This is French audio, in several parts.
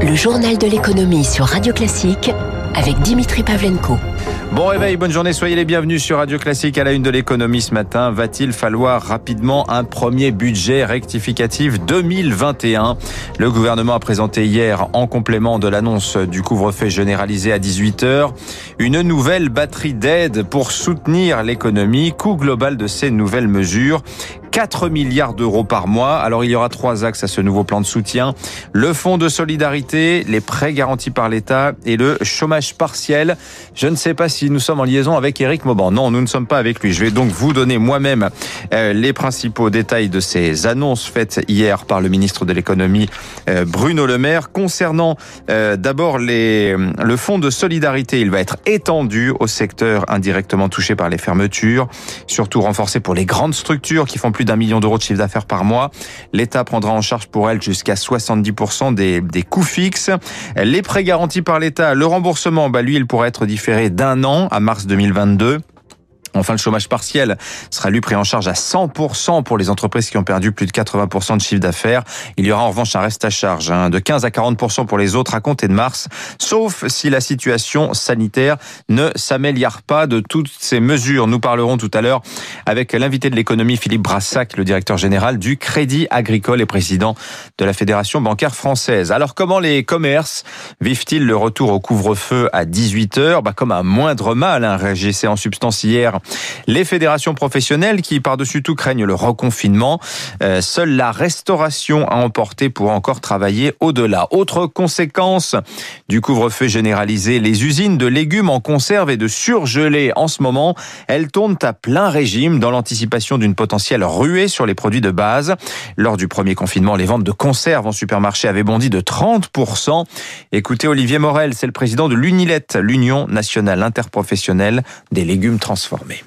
Le journal de l'économie sur Radio Classique avec Dimitri Pavlenko. Bon réveil, bonne journée, soyez les bienvenus sur Radio Classique à la une de l'économie ce matin. Va-t-il falloir rapidement un premier budget rectificatif 2021 Le gouvernement a présenté hier, en complément de l'annonce du couvre-feu généralisé à 18h, une nouvelle batterie d'aide pour soutenir l'économie. Coût global de ces nouvelles mesures 4 milliards d'euros par mois. Alors il y aura trois axes à ce nouveau plan de soutien. Le fonds de solidarité, les prêts garantis par l'État et le chômage partiel. Je ne sais pas si nous sommes en liaison avec Éric Mauban. Non, nous ne sommes pas avec lui. Je vais donc vous donner moi-même euh, les principaux détails de ces annonces faites hier par le ministre de l'économie euh, Bruno Le Maire concernant euh, d'abord les le fonds de solidarité. Il va être étendu au secteur indirectement touché par les fermetures, surtout renforcé pour les grandes structures qui font plus d'un million d'euros de chiffre d'affaires par mois. L'État prendra en charge pour elle jusqu'à 70% des, des coûts fixes. Les prêts garantis par l'État, le remboursement, bah lui, il pourrait être différé d'un an à mars 2022. Enfin, le chômage partiel sera lui pris en charge à 100% pour les entreprises qui ont perdu plus de 80% de chiffre d'affaires. Il y aura en revanche un reste à charge hein, de 15 à 40% pour les autres à compter de mars, sauf si la situation sanitaire ne s'améliore pas de toutes ces mesures. Nous parlerons tout à l'heure avec l'invité de l'économie Philippe Brassac, le directeur général du Crédit Agricole et président de la Fédération bancaire française. Alors comment les commerces vivent-ils le retour au couvre-feu à 18h bah, Comme un moindre mal, hein, réagissait en substance hier les fédérations professionnelles qui, par-dessus tout, craignent le reconfinement. Euh, seule la restauration à emporter pour encore travailler au-delà. Autre conséquence du couvre-feu généralisé, les usines de légumes en conserve et de surgelés en ce moment, elles tournent à plein régime dans l'anticipation d'une potentielle ruée sur les produits de base. Lors du premier confinement, les ventes de conserves en supermarché avaient bondi de 30%. Écoutez Olivier Morel, c'est le président de l'UNILET, l'Union nationale interprofessionnelle des légumes transformés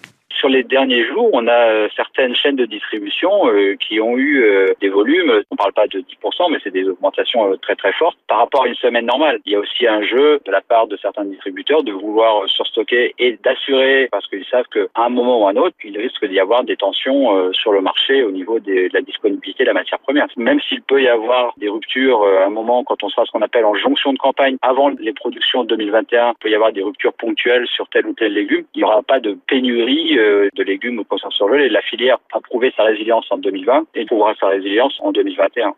sur les derniers jours, on a euh, certaines chaînes de distribution euh, qui ont eu euh, des volumes, on ne parle pas de 10%, mais c'est des augmentations très très fortes par rapport à une semaine normale. Il y a aussi un jeu de la part de certains distributeurs de vouloir surstocker et d'assurer, parce qu'ils savent qu'à un moment ou à un autre, il risque d'y avoir des tensions sur le marché au niveau de la disponibilité de la matière première. Même s'il peut y avoir des ruptures à un moment quand on sera ce qu'on appelle en jonction de campagne avant les productions de 2021, il peut y avoir des ruptures ponctuelles sur tel ou tel légume. Il n'y aura pas de pénurie de légumes au concert sur et La filière a prouvé sa résilience en 2020 et prouvera sa résilience en 2021.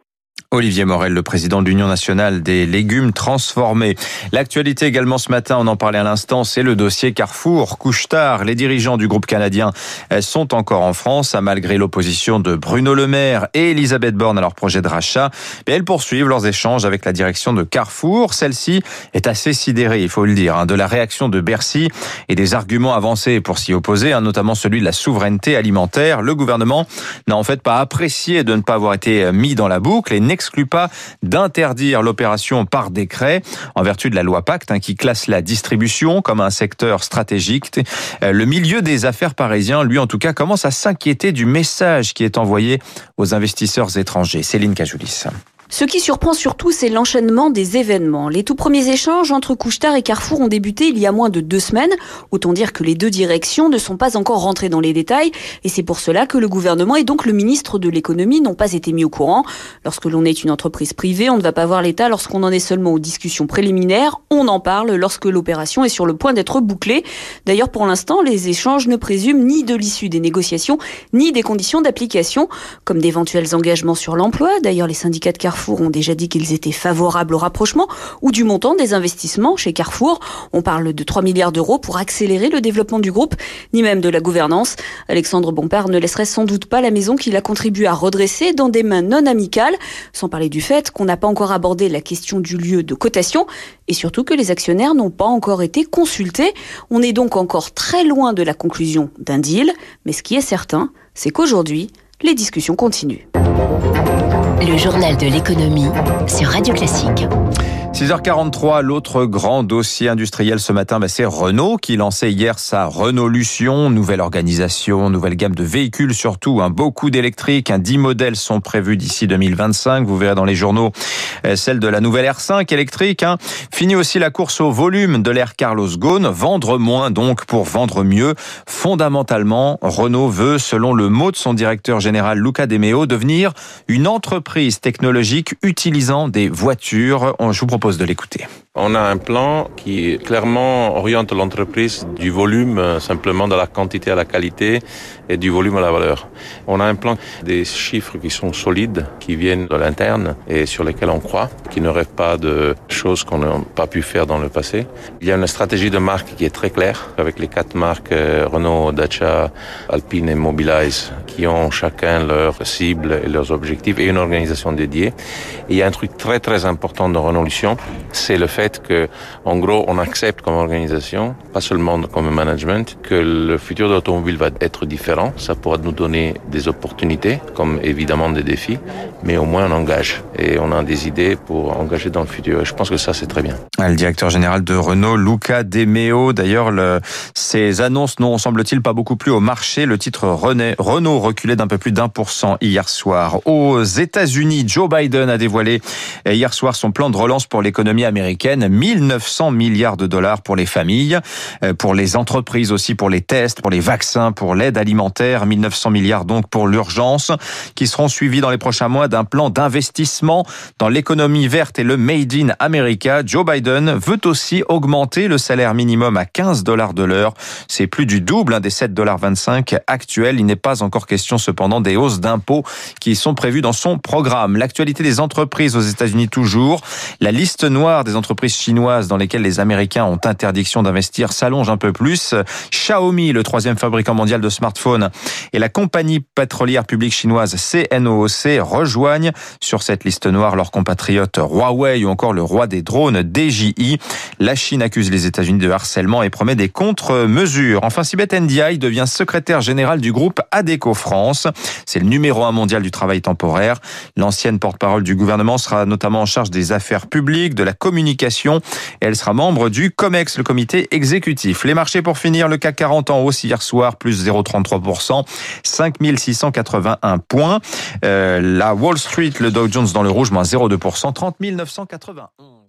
Olivier Morel, le président de l'Union nationale des légumes transformés. L'actualité également ce matin, on en parlait à l'instant, c'est le dossier Carrefour. Couche-tard, les dirigeants du groupe canadien euh, sont encore en France, malgré l'opposition de Bruno Le Maire et Elisabeth Borne à leur projet de rachat. Mais elles poursuivent leurs échanges avec la direction de Carrefour. Celle-ci est assez sidérée, il faut le dire, hein, de la réaction de Bercy et des arguments avancés pour s'y opposer, hein, notamment celui de la souveraineté alimentaire. Le gouvernement n'a en fait pas apprécié de ne pas avoir été mis dans la boucle n'exclut pas d'interdire l'opération par décret en vertu de la loi Pacte hein, qui classe la distribution comme un secteur stratégique. Euh, le milieu des affaires parisiens, lui en tout cas, commence à s'inquiéter du message qui est envoyé aux investisseurs étrangers. Céline Cajoulis. Ce qui surprend surtout, c'est l'enchaînement des événements. Les tout premiers échanges entre Couchetard et Carrefour ont débuté il y a moins de deux semaines. Autant dire que les deux directions ne sont pas encore rentrées dans les détails. Et c'est pour cela que le gouvernement et donc le ministre de l'économie n'ont pas été mis au courant. Lorsque l'on est une entreprise privée, on ne va pas voir l'État lorsqu'on en est seulement aux discussions préliminaires. On en parle lorsque l'opération est sur le point d'être bouclée. D'ailleurs, pour l'instant, les échanges ne présument ni de l'issue des négociations, ni des conditions d'application, comme d'éventuels engagements sur l'emploi. D'ailleurs, les syndicats de Carrefour Carrefour ont déjà dit qu'ils étaient favorables au rapprochement ou du montant des investissements chez Carrefour. On parle de 3 milliards d'euros pour accélérer le développement du groupe, ni même de la gouvernance. Alexandre Bompard ne laisserait sans doute pas la maison qu'il a contribué à redresser dans des mains non amicales, sans parler du fait qu'on n'a pas encore abordé la question du lieu de cotation et surtout que les actionnaires n'ont pas encore été consultés. On est donc encore très loin de la conclusion d'un deal, mais ce qui est certain, c'est qu'aujourd'hui, les discussions continuent. Le journal de l'économie sur Radio Classique. 6h43, l'autre grand dossier industriel ce matin, bah, c'est Renault qui lançait hier sa Renault Lution, nouvelle organisation, nouvelle gamme de véhicules surtout, un beaucoup d'électriques, un 10 modèles sont prévus d'ici 2025. Vous verrez dans les journaux euh, celle de la nouvelle R5 électrique. Hein. Fini aussi la course au volume de l'Air Carlos Ghosn, vendre moins donc pour vendre mieux. Fondamentalement, Renault veut, selon le mot de son directeur général Luca De Meo, devenir une entreprise entreprises technologiques utilisant des voitures. Je vous propose de l'écouter. On a un plan qui clairement oriente l'entreprise du volume euh, simplement de la quantité à la qualité et du volume à la valeur. On a un plan des chiffres qui sont solides, qui viennent de l'interne et sur lesquels on croit, qui ne rêvent pas de choses qu'on n'a pas pu faire dans le passé. Il y a une stratégie de marque qui est très claire avec les quatre marques euh, Renault, Dacia, Alpine et Mobilize qui ont chacun leurs cibles et leurs objectifs et une organisation dédiée. Et il y a un truc très très important dans Renault-Lution, c'est le fait que, en gros, on accepte comme organisation, pas seulement comme management, que le futur de l'automobile va être différent. Ça pourra nous donner des opportunités, comme évidemment des défis, mais au moins on engage et on a des idées pour engager dans le futur. Et je pense que ça, c'est très bien. Le directeur général de Renault, Luca De Meo, d'ailleurs, le, ces annonces n'ont, semble-t-il, pas beaucoup plu au marché. Le titre Renault reculait d'un peu plus d'un pour cent hier soir. Aux États-Unis, Joe Biden a dévoilé hier soir son plan de relance pour l'économie américaine. 1900 milliards de dollars pour les familles, euh, pour les entreprises aussi, pour les tests, pour les vaccins, pour l'aide alimentaire. 1900 milliards donc pour l'urgence, qui seront suivis dans les prochains mois d'un plan d'investissement dans l'économie verte et le Made in America. Joe Biden veut aussi augmenter le salaire minimum à 15 dollars de l'heure. C'est plus du double hein, des 7,25 dollars actuels. Il n'est pas encore question cependant des hausses d'impôts qui sont prévues dans son programme. L'actualité des entreprises aux États-Unis toujours. La liste noire des entreprises chinoises dans lesquelles les Américains ont interdiction d'investir s'allonge un peu plus. Xiaomi, le troisième fabricant mondial de smartphones, et la compagnie pétrolière publique chinoise CNOOC rejoignent sur cette liste noire leurs compatriotes Huawei ou encore le roi des drones DJI. La Chine accuse les États-Unis de harcèlement et promet des contre-mesures. Enfin, Sibeth Ndiaye devient secrétaire général du groupe ADECO France. C'est le numéro un mondial du travail temporaire. L'ancienne porte-parole du gouvernement sera notamment en charge des affaires publiques, de la communication elle sera membre du COMEX, le comité exécutif. Les marchés pour finir, le CAC 40 en hausse hier soir, plus 0,33%, 5681 points. Euh, la Wall Street, le Dow Jones dans le rouge, moins 0,2%, 30 991.